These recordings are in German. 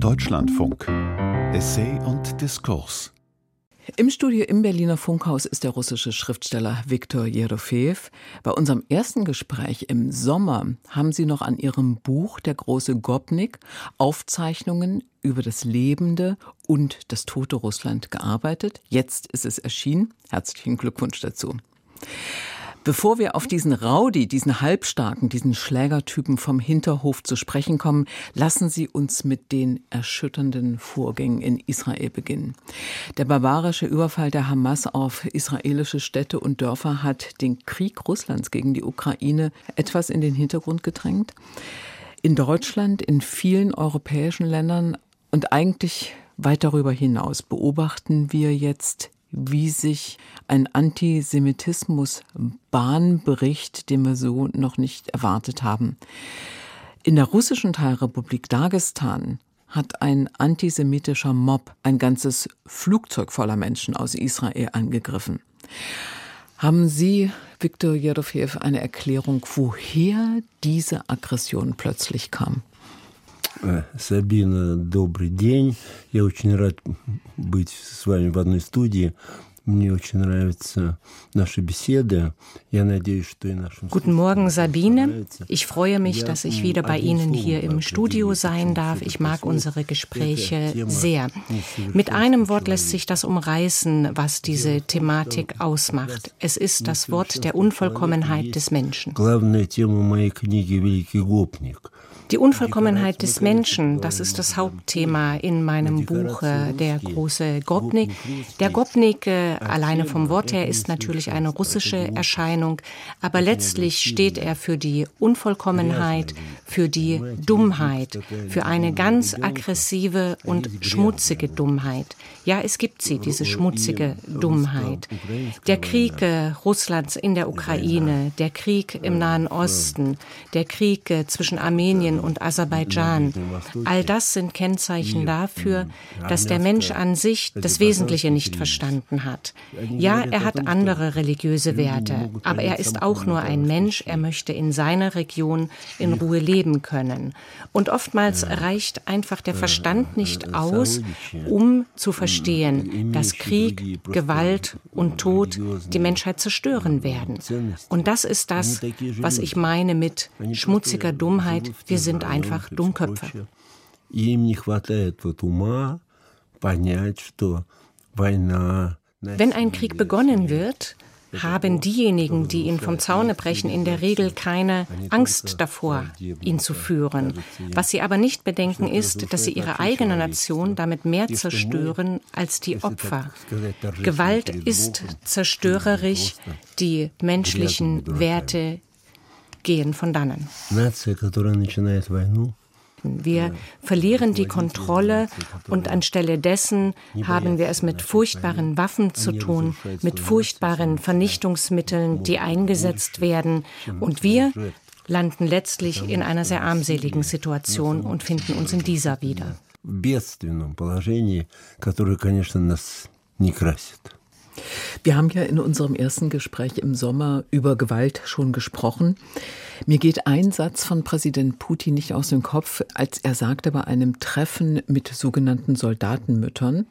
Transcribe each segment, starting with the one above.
Deutschlandfunk. Essay und Diskurs. Im Studio im Berliner Funkhaus ist der russische Schriftsteller Viktor Jerofeev. Bei unserem ersten Gespräch im Sommer haben Sie noch an Ihrem Buch Der große Gopnik Aufzeichnungen über das lebende und das tote Russland gearbeitet. Jetzt ist es erschienen. Herzlichen Glückwunsch dazu. Bevor wir auf diesen Rowdy, diesen Halbstarken, diesen Schlägertypen vom Hinterhof zu sprechen kommen, lassen Sie uns mit den erschütternden Vorgängen in Israel beginnen. Der barbarische Überfall der Hamas auf israelische Städte und Dörfer hat den Krieg Russlands gegen die Ukraine etwas in den Hintergrund gedrängt. In Deutschland, in vielen europäischen Ländern und eigentlich weit darüber hinaus beobachten wir jetzt wie sich ein Antisemitismus Bahn bricht, den wir so noch nicht erwartet haben. In der russischen Teilrepublik Dagestan hat ein antisemitischer Mob ein ganzes Flugzeug voller Menschen aus Israel angegriffen. Haben Sie, Viktor Jerofeev, eine Erklärung, woher diese Aggression plötzlich kam? Сабина, добрый день. Я очень рад быть с вами в одной студии. Мне очень нравятся наши беседы. Я надеюсь, что и нашим Guten Morgen, Sabine. Ich freue mich, dass ich wieder bei Ihnen hier im Studio sein darf. Ich mag unsere Gespräche sehr. Mit einem Wort lässt sich das umreißen, was diese Thematik ausmacht. Es ist das Wort der Unvollkommenheit des Menschen. Главная тема моей книги «Великий гопник». Die Unvollkommenheit des Menschen, das ist das Hauptthema in meinem Buch Der große Gopnik. Der Gopnik, alleine vom Wort her, ist natürlich eine russische Erscheinung, aber letztlich steht er für die Unvollkommenheit, für die Dummheit, für eine ganz aggressive und schmutzige Dummheit. Ja, es gibt sie, diese schmutzige Dummheit. Der Krieg Russlands in der Ukraine, der Krieg im Nahen Osten, der Krieg zwischen Armenien und Aserbaidschan. All das sind Kennzeichen dafür, dass der Mensch an sich das Wesentliche nicht verstanden hat. Ja, er hat andere religiöse Werte, aber er ist auch nur ein Mensch, er möchte in seiner Region in Ruhe leben können. Und oftmals reicht einfach der Verstand nicht aus, um zu verstehen, verstehen, dass Krieg, Gewalt und Tod die Menschheit zerstören werden. Und das ist das, was ich meine mit schmutziger Dummheit. Wir sind einfach Dummköpfe. Wenn ein Krieg begonnen wird, haben diejenigen, die ihn vom Zaune brechen, in der Regel keine Angst davor, ihn zu führen. Was sie aber nicht bedenken, ist, dass sie ihre eigene Nation damit mehr zerstören als die Opfer. Gewalt ist zerstörerisch, die menschlichen Werte gehen von dannen. Wir verlieren die Kontrolle und anstelle dessen haben wir es mit furchtbaren Waffen zu tun, mit furchtbaren Vernichtungsmitteln, die eingesetzt werden. Und wir landen letztlich in einer sehr armseligen Situation und finden uns in dieser wieder. бедственном положении, которое, конечно, нас не красит. Wir haben ja in unserem ersten Gespräch im Sommer über Gewalt schon gesprochen. Mir geht ein Satz von Präsident Putin nicht aus dem Kopf, als er sagte bei einem Treffen mit sogenannten Soldatenmüttern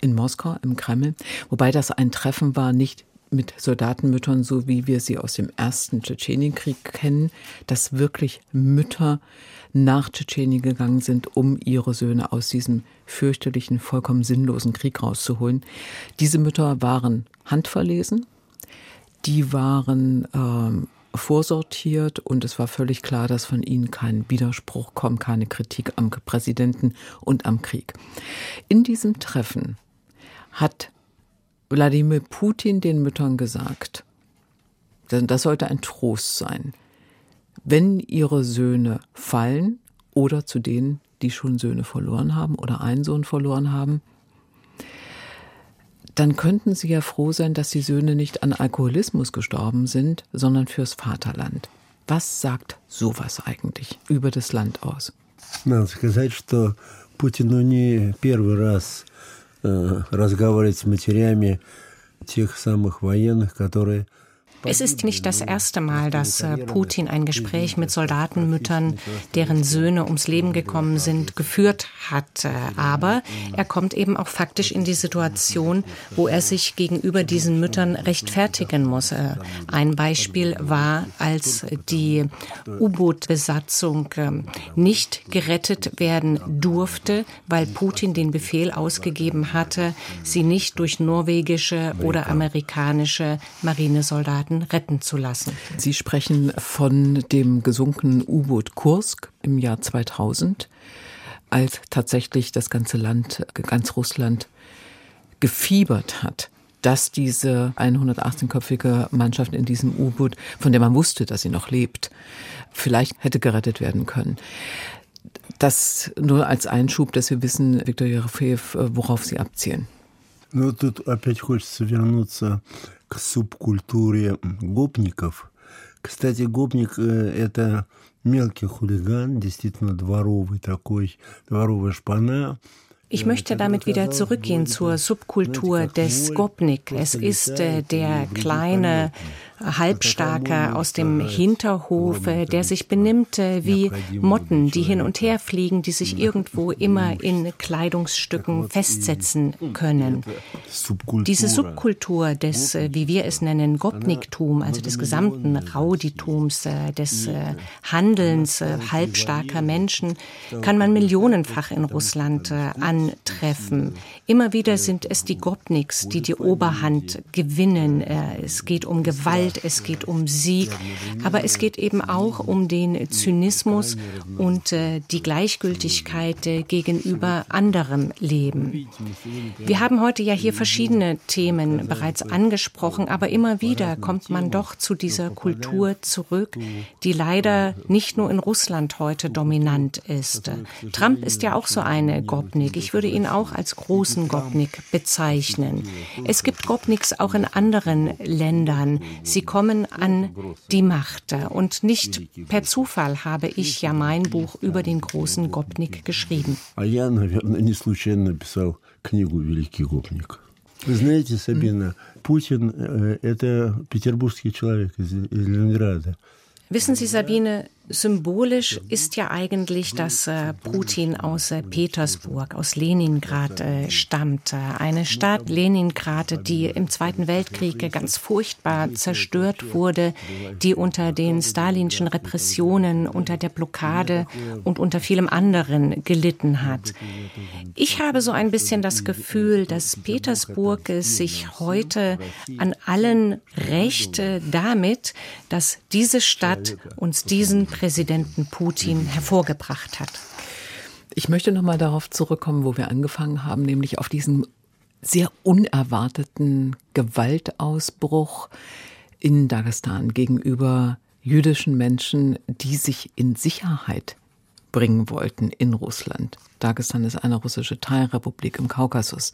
in Moskau im Kreml, wobei das ein Treffen war, nicht mit Soldatenmüttern, so wie wir sie aus dem ersten Tschetschenienkrieg kennen, dass wirklich Mütter nach Tschetschenien gegangen sind, um ihre Söhne aus diesem fürchterlichen, vollkommen sinnlosen Krieg rauszuholen. Diese Mütter waren handverlesen, die waren ähm, vorsortiert und es war völlig klar, dass von ihnen kein Widerspruch kommt, keine Kritik am Präsidenten und am Krieg. In diesem Treffen hat Wladimir Putin den Müttern gesagt, denn das sollte ein Trost sein, wenn ihre Söhne fallen oder zu denen, die schon Söhne verloren haben oder einen Sohn verloren haben, dann könnten sie ja froh sein, dass die Söhne nicht an Alkoholismus gestorben sind, sondern fürs Vaterland. Was sagt sowas eigentlich über das Land aus? Надо сказать, что Путину не первый раз э, разговаривать с матерями тех самых военных, которые Es ist nicht das erste Mal, dass äh, Putin ein Gespräch mit Soldatenmüttern, deren Söhne ums Leben gekommen sind, geführt hat. Äh, aber er kommt eben auch faktisch in die Situation, wo er sich gegenüber diesen Müttern rechtfertigen muss. Äh, ein Beispiel war, als die U-Boot-Besatzung nicht gerettet werden durfte, weil Putin den Befehl ausgegeben hatte, sie nicht durch norwegische oder amerikanische Marinesoldaten retten zu lassen. Sie sprechen von dem gesunkenen U-Boot Kursk im Jahr 2000, als tatsächlich das ganze Land, ganz Russland gefiebert hat dass diese 118-köpfige Mannschaft in diesem U-Boot, von der man wusste, dass sie noch lebt, vielleicht hätte gerettet werden können. Das nur als Einschub, dass wir wissen, Viktor Jerofeev, worauf Sie abzielen. Ну, тут опять хочется вернуться к субкультуре гопников. Кстати, гопник – это мелкий хулиган, действительно дворовый такой, дворовая шпана – Ich möchte damit wieder zurückgehen zur Subkultur des Gopnik. Es ist äh, der kleine Halbstarker aus dem Hinterhof, äh, der sich benimmt äh, wie Motten, die hin und her fliegen, die sich irgendwo immer in Kleidungsstücken festsetzen können. Diese Subkultur des, äh, wie wir es nennen, Gopniktum, also des gesamten Rauditums, des Handelns halbstarker Menschen, kann man millionenfach in Russland antreffen. Immer wieder sind es die Gopniks, die die Oberhand gewinnen. Es geht um Gewalt Gewalt, es geht um Sieg, aber es geht eben auch um den Zynismus und äh, die Gleichgültigkeit äh, gegenüber anderem Leben. Wir haben heute ja hier verschiedene Themen bereits angesprochen, aber immer wieder kommt man doch zu dieser Kultur zurück, die leider nicht nur in Russland heute dominant ist. Trump ist ja auch so eine Gopnik. Ich würde ihn auch als großen Gopnik bezeichnen. Es gibt Gopniks auch in anderen Ländern. Sie kommen an die Macht. Und nicht per Zufall habe ich ja mein Buch über den großen Gopnik geschrieben. Вы знаете, Сабина, Путин – это петербургский человек из Ленинграда. Wissen Sie, Sabine, Symbolisch ist ja eigentlich, dass äh, Putin aus äh, Petersburg, aus Leningrad äh, stammt. Eine Stadt Leningrad, die im Zweiten Weltkrieg ganz furchtbar zerstört wurde, die unter den stalinschen Repressionen, unter der Blockade und unter vielem anderen gelitten hat. Ich habe so ein bisschen das Gefühl, dass Petersburg sich heute an allen rächt damit, dass diese Stadt uns diesen Präsidenten Putin hervorgebracht hat. Ich möchte noch mal darauf zurückkommen, wo wir angefangen haben, nämlich auf diesen sehr unerwarteten Gewaltausbruch in Dagestan gegenüber jüdischen Menschen, die sich in Sicherheit bringen wollten in Russland. Dagestan ist eine russische Teilrepublik im Kaukasus.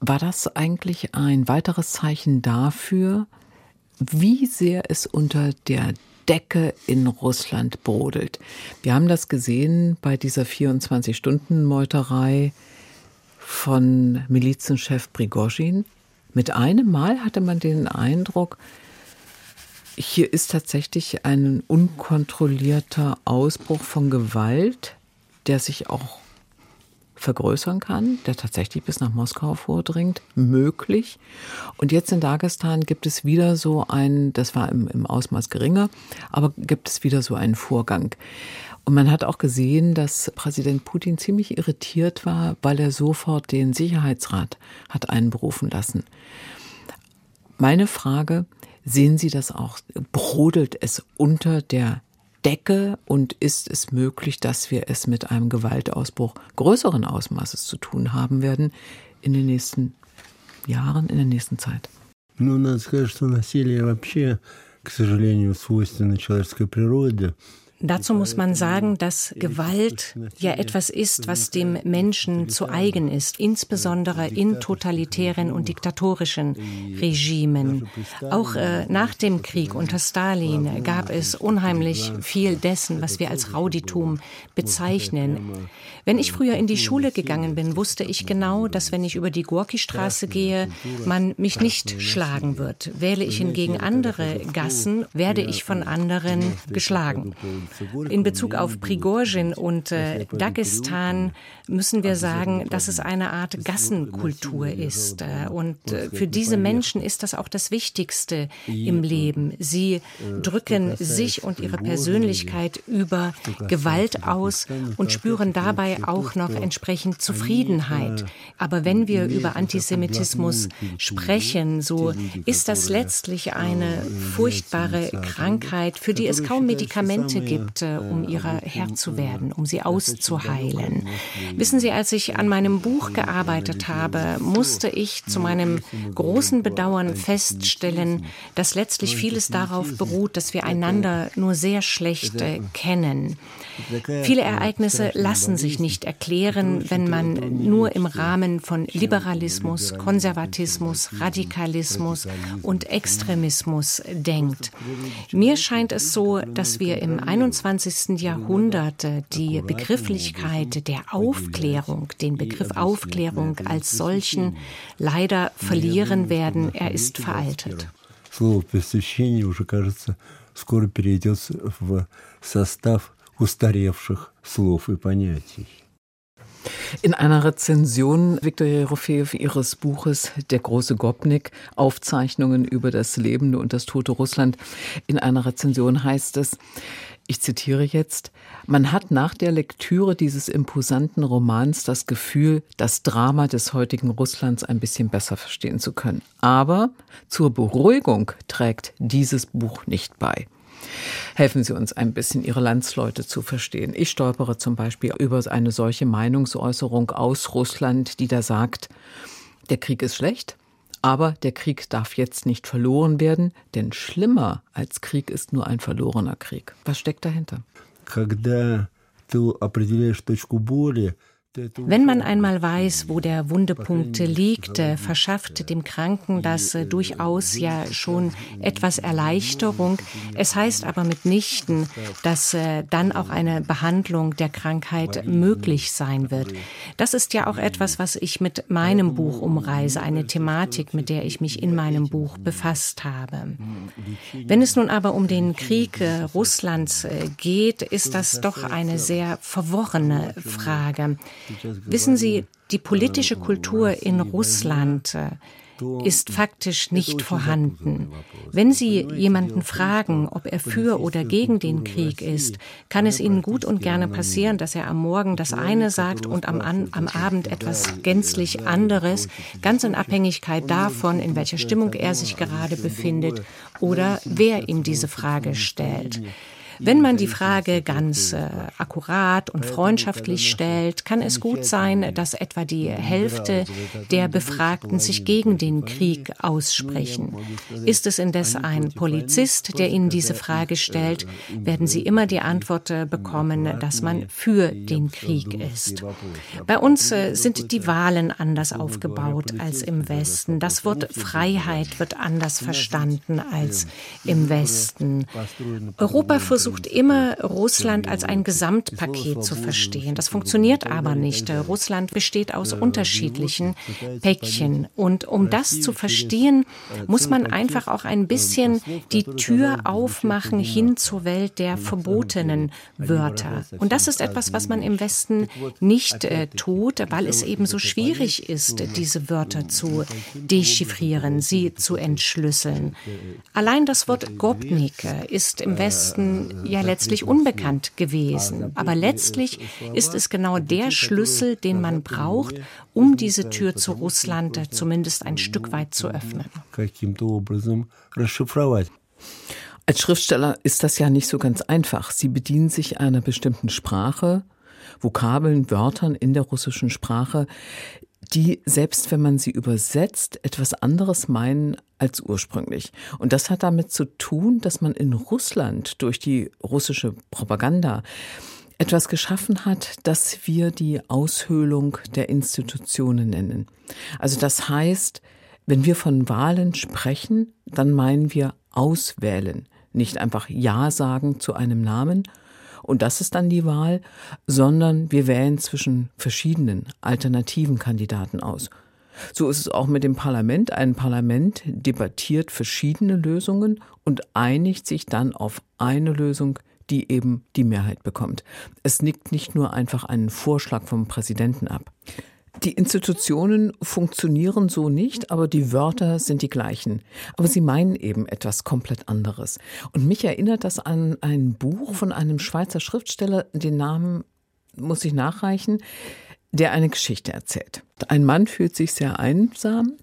War das eigentlich ein weiteres Zeichen dafür, wie sehr es unter der Decke in Russland brodelt. Wir haben das gesehen bei dieser 24-Stunden-Meuterei von Milizenchef Prigozhin. Mit einem Mal hatte man den Eindruck, hier ist tatsächlich ein unkontrollierter Ausbruch von Gewalt, der sich auch vergrößern kann, der tatsächlich bis nach Moskau vordringt, möglich. Und jetzt in Dagestan gibt es wieder so ein, das war im, im Ausmaß geringer, aber gibt es wieder so einen Vorgang. Und man hat auch gesehen, dass Präsident Putin ziemlich irritiert war, weil er sofort den Sicherheitsrat hat einberufen lassen. Meine Frage, sehen Sie das auch? Brodelt es unter der Decke und ist es möglich, dass wir es mit einem Gewaltausbruch größeren Ausmaßes zu tun haben werden in den nächsten Jahren, in der nächsten Zeit? Ну, надо сказать, что насилие вообще, к сожалению, свойственно человеческой природе. Dazu muss man sagen, dass Gewalt ja etwas ist, was dem Menschen zu eigen ist, insbesondere in totalitären und diktatorischen Regimen. Auch äh, nach dem Krieg unter Stalin gab es unheimlich viel dessen, was wir als Rauditum bezeichnen. Wenn ich früher in die Schule gegangen bin, wusste ich genau, dass wenn ich über die Gorki-Straße gehe, man mich nicht schlagen wird. Wähle ich hingegen andere Gassen, werde ich von anderen geschlagen. In Bezug auf Prigozhin und äh, Dagestan müssen wir sagen, dass es eine Art Gassenkultur ist. Äh, und äh, für diese Menschen ist das auch das Wichtigste im Leben. Sie drücken sich und ihre Persönlichkeit über Gewalt aus und spüren dabei auch noch entsprechend Zufriedenheit. Aber wenn wir über Antisemitismus sprechen, so ist das letztlich eine furchtbare Krankheit, für die es kaum Medikamente gibt, äh, um ihrer Herr zu werden, um sie auszuheilen. Wissen Sie, als ich an meinem Buch gearbeitet habe, musste ich zu meinem großen Bedauern feststellen, dass letztlich vieles darauf beruht, dass wir einander nur sehr schlecht äh, kennen. Viele Ereignisse lassen sich nicht erklären, wenn man nur im Rahmen von Liberalismus, Konservatismus, Radikalismus und Extremismus denkt. Mir scheint es so, dass wir im 21. Jahrhundert die Begrifflichkeit der Aufklärung, den Begriff Aufklärung als solchen leider verlieren werden. Er ist veraltet. Слово просвещение уже, кажется, скоро перейдет в состав устаревших слов и понятий. In einer Rezension Viktor Jerofeev ihres Buches Der große Gopnik, Aufzeichnungen über das lebende und das tote Russland, in einer Rezension heißt es, ich zitiere jetzt, man hat nach der Lektüre dieses imposanten Romans das Gefühl, das Drama des heutigen Russlands ein bisschen besser verstehen zu können. Aber zur Beruhigung trägt dieses Buch nicht bei. Helfen Sie uns ein bisschen, Ihre Landsleute zu verstehen. Ich stolpere zum Beispiel über eine solche Meinungsäußerung aus Russland, die da sagt, der Krieg ist schlecht, aber der Krieg darf jetzt nicht verloren werden, denn schlimmer als Krieg ist nur ein verlorener Krieg. Was steckt dahinter? Когда ты определяешь точку боли, wenn man einmal weiß, wo der Wundepunkt liegt, äh, verschafft dem Kranken das äh, durchaus ja schon etwas Erleichterung. Es heißt aber mitnichten, dass äh, dann auch eine Behandlung der Krankheit möglich sein wird. Das ist ja auch etwas, was ich mit meinem Buch umreise, eine Thematik, mit der ich mich in meinem Buch befasst habe. Wenn es nun aber um den Krieg Russlands geht, ist das doch eine sehr verworrene Frage. Wissen Sie, die politische Kultur in Russland äh, ist faktisch nicht vorhanden. Wenn Sie jemanden fragen, ob er für oder gegen den Krieg ist, kann es Ihnen gut und gerne passieren, dass er am Morgen das eine sagt und am, am Abend etwas gänzlich anderes, ganz in Abhängigkeit davon, in welcher Stimmung er sich gerade befindet oder wer ihm diese Frage stellt. Wenn man die Frage ganz äh, akkurat und freundschaftlich stellt, kann es gut sein, dass etwa die Hälfte der Befragten sich gegen den Krieg aussprechen. Ist es indes ein Polizist, der Ihnen diese Frage stellt, werden Sie immer die Antwort äh, bekommen, dass man für den Krieg ist. Bei uns äh, sind die Wahlen anders aufgebaut als im Westen. Das Wort Freiheit wird anders verstanden als im Westen. Europa versucht versucht immer, Russland als ein Gesamtpaket zu verstehen. Das funktioniert aber nicht. Russland besteht aus unterschiedlichen Päckchen. Und um das zu verstehen, muss man einfach auch ein bisschen die Tür aufmachen hin zur Welt der verbotenen Wörter. Und das ist etwas, was man im Westen nicht äh, tut, weil es eben so schwierig ist, diese Wörter zu dechiffrieren, sie zu entschlüsseln. Allein das Wort Gopnik ist im Westen ja letztlich unbekannt gewesen. Aber letztlich ist es genau der Schlüssel, den man braucht, um diese Tür zu Russland zumindest ein Stück weit zu öffnen. Als Schriftsteller ist das ja nicht so ganz einfach. Sie bedienen sich einer bestimmten Sprache, Vokabeln, Wörtern in der russischen Sprache, die, selbst wenn man sie übersetzt, etwas anderes meinen als ursprünglich. Und das hat damit zu tun, dass man in Russland durch die russische Propaganda etwas geschaffen hat, das wir die Aushöhlung der Institutionen nennen. Also das heißt, wenn wir von Wahlen sprechen, dann meinen wir auswählen, nicht einfach Ja sagen zu einem Namen und das ist dann die Wahl, sondern wir wählen zwischen verschiedenen alternativen Kandidaten aus. So ist es auch mit dem Parlament. Ein Parlament debattiert verschiedene Lösungen und einigt sich dann auf eine Lösung, die eben die Mehrheit bekommt. Es nickt nicht nur einfach einen Vorschlag vom Präsidenten ab. Die Institutionen funktionieren so nicht, aber die Wörter sind die gleichen. Aber sie meinen eben etwas komplett anderes. Und mich erinnert das an ein Buch von einem Schweizer Schriftsteller, den Namen muss ich nachreichen, der eine Geschichte erzählt. Ein Mann fühlt sich sehr einsam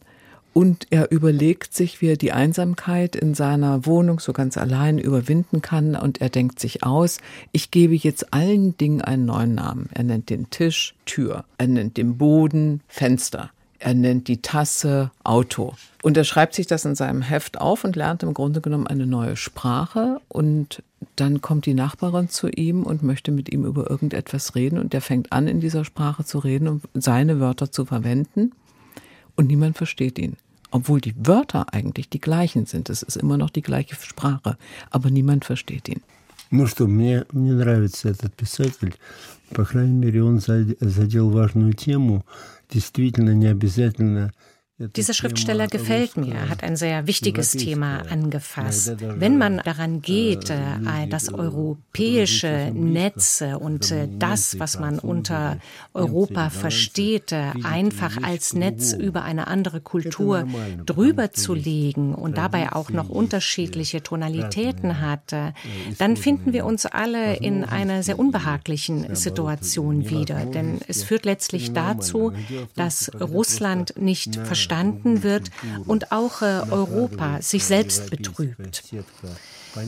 und er überlegt sich, wie er die Einsamkeit in seiner Wohnung so ganz allein überwinden kann. Und er denkt sich aus, ich gebe jetzt allen Dingen einen neuen Namen. Er nennt den Tisch Tür. Er nennt den Boden Fenster. Er nennt die Tasse Auto. Und er schreibt sich das in seinem Heft auf und lernt im Grunde genommen eine neue Sprache. Und dann kommt die Nachbarin zu ihm und möchte mit ihm über irgendetwas reden. Und er fängt an, in dieser Sprache zu reden und seine Wörter zu verwenden und niemand versteht ihn. Obwohl die Wörter eigentlich die gleichen sind. Es ist immer noch die gleiche Sprache, aber niemand versteht ihn. Ну что, мне, мне нравится этот писатель. По крайней мере, он задел важную тему. Действительно, не обязательно dieser Schriftsteller gefällt mir, er hat ein sehr wichtiges Thema angefasst. Wenn man daran geht, äh, das europäische Netz und äh, das, was man unter Europa versteht, äh, einfach als Netz über eine andere Kultur drüber zu legen und dabei auch noch unterschiedliche Tonalitäten hat, dann finden wir uns alle in einer sehr unbehaglichen Situation wieder. Denn es führt letztlich dazu, dass Russland nicht versteht, verstanden wird und auch äh, Europa sich selbst betrübt.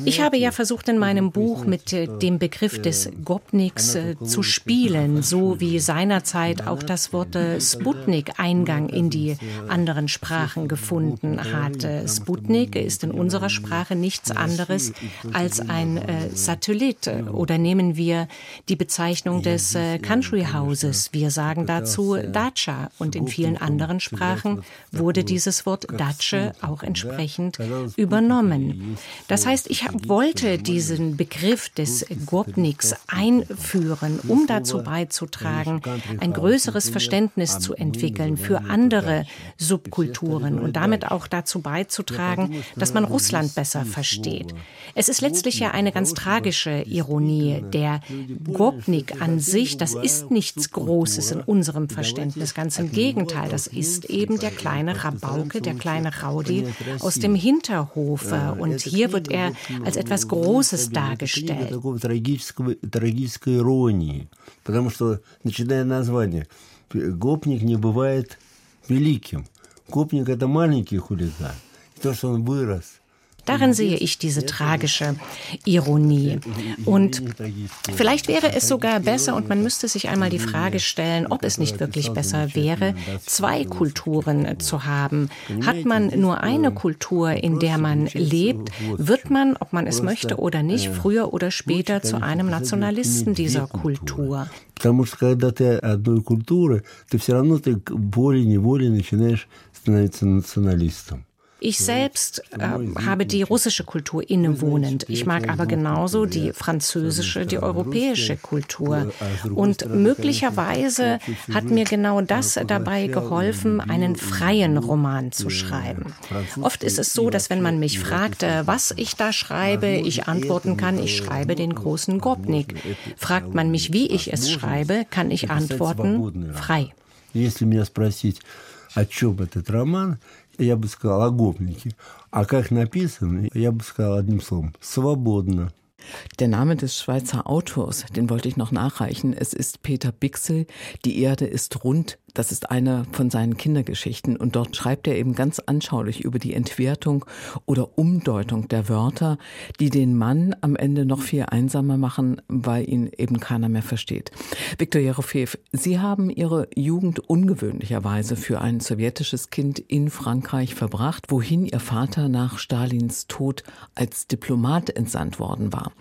Ich habe ja versucht, in meinem Buch mit äh, dem Begriff des Gopniks äh, zu spielen, so wie seinerzeit auch das Wort äh, Sputnik Eingang in die anderen Sprachen gefunden hat. Sputnik ist in unserer Sprache nichts anderes als ein Satellit. Oder nehmen wir die Bezeichnung des Country Houses. Wir sagen dazu Dacia und in vielen anderen Sprachen wurde dieses Wort Datsche auch entsprechend übernommen. Das heißt, ich wollte diesen Begriff des Gopniks einführen, um dazu beizutragen, ein größeres Verständnis zu entwickeln für andere Subkulturen und damit auch dazu beizutragen, dass man Russland besser versteht. Es ist letztlich ja eine ganz tragische Ironie. Der Gopnik an sich, das ist nichts Großes in unserem Verständnis. Ganz im Gegenteil, das ist eben der kleine Rabauke, der kleine Raudi aus dem Hinterhof. Und hier wird er als etwas Großes dargestellt. Потому что, начиная название, гопник не бывает великим. Гопник – это маленький хулиган. То, что он вырос – Darin sehe ich diese tragische Ironie. Und vielleicht wäre es sogar besser, und man müsste sich einmal die Frage stellen, ob es nicht wirklich besser wäre, zwei Kulturen zu haben. Hat man nur eine Kultur, in der man lebt, wird man, ob man es möchte oder nicht, früher oder später zu einem Nationalisten dieser Kultur. Потому что когда ты одной культуры, ты все равно ты волей-неволей начинаешь становиться националистом. Ich selbst äh, habe die russische Kultur innewohnend. Ich mag aber genauso die französische, die europäische Kultur. Und möglicherweise hat mir genau das dabei geholfen, einen freien Roman zu schreiben. Oft ist es so, dass wenn man mich fragt, was ich da schreibe, ich antworten kann, ich schreibe den großen Gopnik. Fragt man mich, wie ich es schreibe, kann ich antworten, frei. Если меня спросить, о чем этот роман, я бы сказал, о гопнике. А как написано, я бы сказал одним словом, свободно. Der Name des Schweizer Autors, den wollte ich noch nachreichen. Es ist Peter Bixel. Die Erde ist rund, das ist eine von seinen Kindergeschichten und dort schreibt er eben ganz anschaulich über die Entwertung oder Umdeutung der Wörter, die den Mann am Ende noch viel einsamer machen, weil ihn eben keiner mehr versteht. Viktor Jerofeev, Sie haben Ihre Jugend ungewöhnlicherweise für ein sowjetisches Kind in Frankreich verbracht, wohin Ihr Vater nach Stalins Tod als Diplomat entsandt worden war.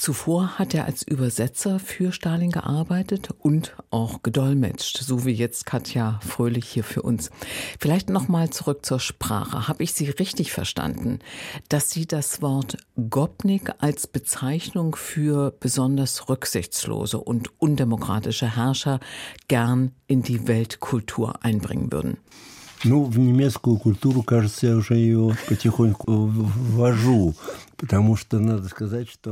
Zuvor hat er als Übersetzer für Stalin gearbeitet und auch gedolmetscht, so wie jetzt Katja Fröhlich hier für uns. Vielleicht noch mal zurück zur Sprache. Habe ich Sie richtig verstanden, dass Sie das Wort Gopnik als Bezeichnung für besonders rücksichtslose und undemokratische Herrscher gern in die Weltkultur einbringen würden? Ну, в немецкую культуру, кажется, я уже ее потихоньку ввожу.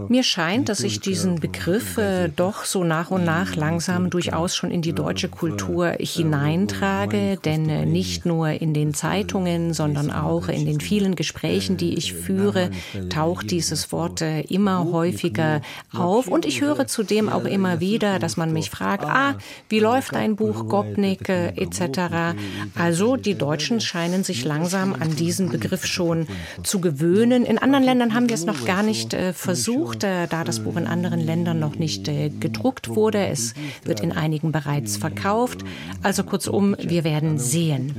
Mir scheint, dass ich diesen Begriff äh, doch so nach und nach langsam durchaus schon in die deutsche Kultur hineintrage, denn äh, nicht nur in den Zeitungen, sondern auch in den vielen Gesprächen, die ich führe, taucht dieses Wort äh, immer häufiger auf. Und ich höre zudem auch immer wieder, dass man mich fragt, ah, wie läuft dein Buch Gopnik etc. Also die Deutschen scheinen sich langsam an diesen Begriff schon zu gewöhnen. In anderen Ländern haben wir es noch gar nicht äh, versucht, äh, da das Buch in anderen Ländern noch nicht äh, gedruckt wurde. Es wird in einigen bereits verkauft. Also kurzum, wir werden sehen.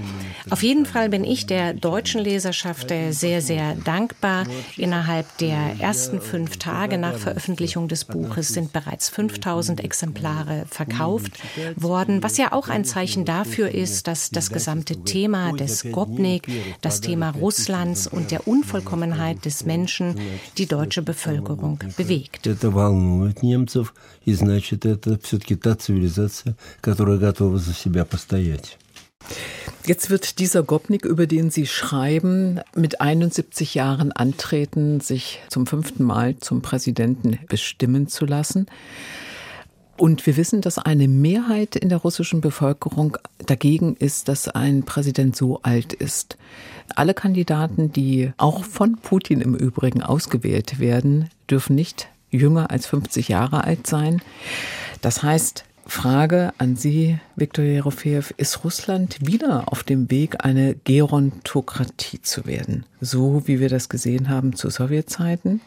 Auf jeden Fall bin ich der deutschen Leserschaft äh, sehr, sehr dankbar. Innerhalb der ersten fünf Tage nach Veröffentlichung des Buches sind bereits 5000 Exemplare verkauft worden, was ja auch ein Zeichen dafür ist, dass das gesamte Thema des Gopnik, das Thema Russlands und der Unvollkommenheit des Menschen die deutsche Bevölkerung bewegt. Jetzt wird dieser Gopnik, über den Sie schreiben, mit 71 Jahren antreten, sich zum fünften Mal zum Präsidenten bestimmen zu lassen. Und wir wissen, dass eine Mehrheit in der russischen Bevölkerung dagegen ist, dass ein Präsident so alt ist. Alle Kandidaten, die auch von Putin im Übrigen ausgewählt werden, dürfen nicht jünger als 50 Jahre alt sein. Das heißt, Frage an Sie, Viktor Jerofeev, ist Russland wieder auf dem Weg, eine Gerontokratie zu werden, so wie wir das gesehen haben zu Sowjetzeiten?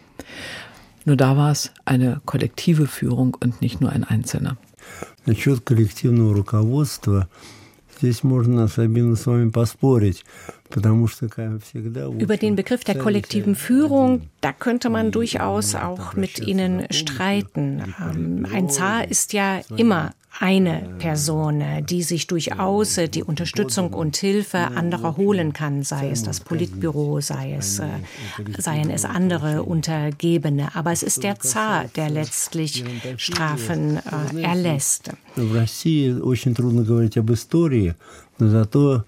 Nur da war es eine kollektive Führung und nicht nur ein Einzelner. Насчет коллективного руководства здесь можно, Сабина, с вами поспорить. über den Begriff der kollektiven Führung, da könnte man durchaus auch mit Ihnen streiten. Ähm, ein Zar ist ja immer eine Person, äh, die sich durchaus die Unterstützung und Hilfe anderer holen kann, sei es das Politbüro, sei es, äh, seien es andere Untergebene. Aber es ist der Zar, der letztlich Strafen äh, erlässt. In Russland ist es schwierig, über Geschichte zu sprechen, aber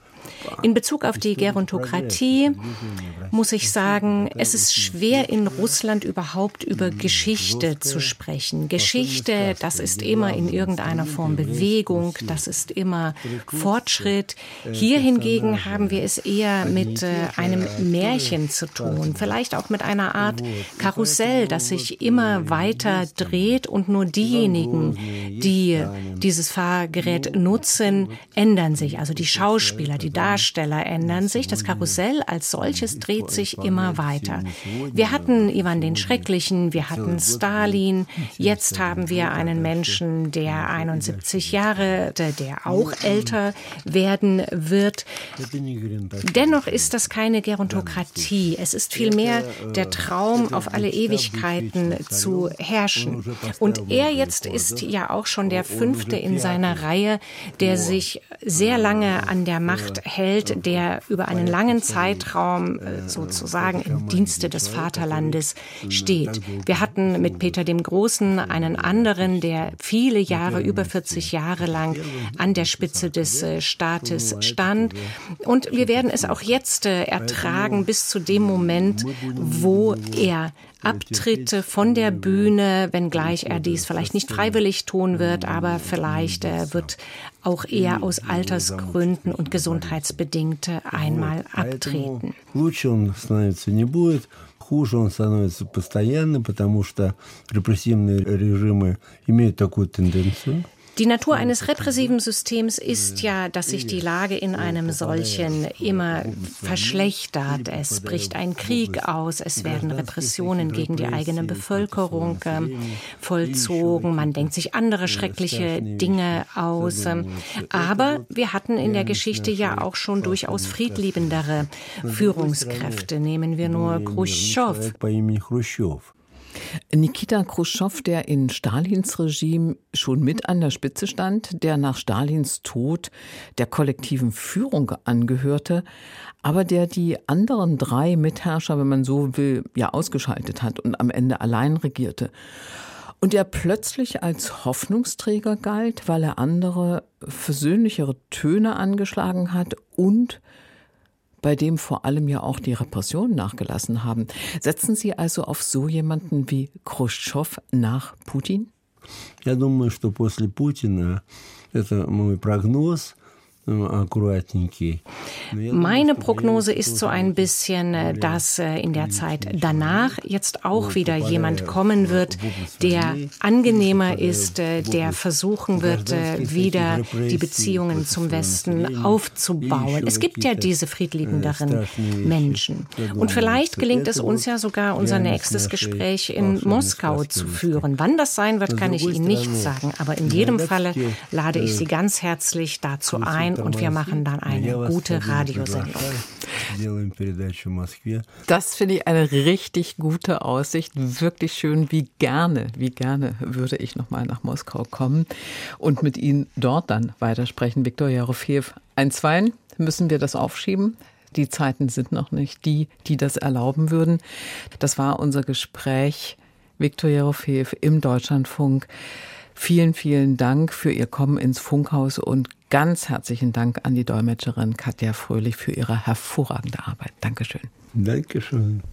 in Bezug auf die Gerontokratie muss ich sagen, es ist schwer in Russland überhaupt über Geschichte zu sprechen. Geschichte, das ist immer in irgendeiner Form Bewegung, das ist immer Fortschritt. Hier hingegen haben wir es eher mit äh, einem Märchen zu tun, vielleicht auch mit einer Art Karussell, das sich immer weiter dreht und nur diejenigen, die dieses Fahrgerät nutzen, ändern sich. Also die Schauspieler, die Darsteller ändern sich. Das Karussell als solches dreht sich immer weiter. Wir hatten Ivan den Schrecklichen, wir hatten Stalin, jetzt haben wir einen Menschen, der 71 Jahre, der auch älter werden wird. Dennoch ist das keine Gerontokratie. Es ist vielmehr der Traum, auf alle Ewigkeiten zu herrschen. Und er jetzt ist ja auch schon der fünfte in seiner Reihe, der sich sehr lange an der Macht hält, der über einen langen Zeitraum äh, sozusagen im Dienste des Vaterlandes steht. Wir hatten mit Peter dem Großen einen anderen, der viele Jahre, über 40 Jahre lang an der Spitze des äh, Staates stand. Und wir werden es auch jetzt äh, ertragen bis zu dem Moment, wo er abtritt von der Bühne, wenngleich er dies vielleicht nicht freiwillig tun wird, aber vielleicht äh, wird auch er aus Altersgründen und gesundheitsbedingt einmal abtreten. хуже он становится постоянно, потому что репрессивные режимы имеют такую тенденцию. Die Natur eines repressiven Systems ist ja, dass sich die Lage in einem solchen immer verschlechtert. Es bricht ein Krieg aus, es werden Repressionen gegen die eigene Bevölkerung äh, vollzogen, man denkt sich andere schreckliche Dinge aus. Aber wir hatten in der Geschichte ja auch schon durchaus friedliebendere Führungskräfte. Nehmen wir nur Khrushchev. Nikita Khrushchev, der in Stalins Regime schon mit an der Spitze stand, der nach Stalins Tod der kollektiven Führung angehörte, aber der die anderen drei Mitherrscher, wenn man so will, ja ausgeschaltet hat und am Ende allein regierte. Und der plötzlich als Hoffnungsträger galt, weil er andere versöhnlichere Töne angeschlagen hat und bei dem vor allem ja auch die Repressionen nachgelassen haben. Setzen Sie also auf so jemanden wie Khrushchev nach Putin? Я думаю, что после Путина это мой прогноз – meine Prognose ist so ein bisschen, äh, dass äh, in der Zeit danach jetzt auch wieder jemand kommen wird, der angenehmer ist, äh, der versuchen wird, wieder die Beziehungen zum Westen aufzubauen. Es gibt ja diese friedliebenderen Menschen. Und vielleicht gelingt es uns ja sogar, unser nächstes Gespräch in Moskau zu führen. Wann das sein wird, kann ich Ihnen nicht sagen. Aber in jedem Falle lade ich Sie ganz herzlich dazu ein, und wir machen dann eine gute Radiosendung. Das finde ich eine richtig gute Aussicht. Wirklich schön. Wie gerne, wie gerne würde ich nochmal nach Moskau kommen und mit Ihnen dort dann weitersprechen. Viktor Jarofeev, einstweilen müssen wir das aufschieben. Die Zeiten sind noch nicht die, die das erlauben würden. Das war unser Gespräch. Viktor Jarofeev im Deutschlandfunk. Vielen, vielen Dank für Ihr Kommen ins Funkhaus und ganz herzlichen Dank an die Dolmetscherin Katja Fröhlich für ihre hervorragende Arbeit. Dankeschön. Dankeschön.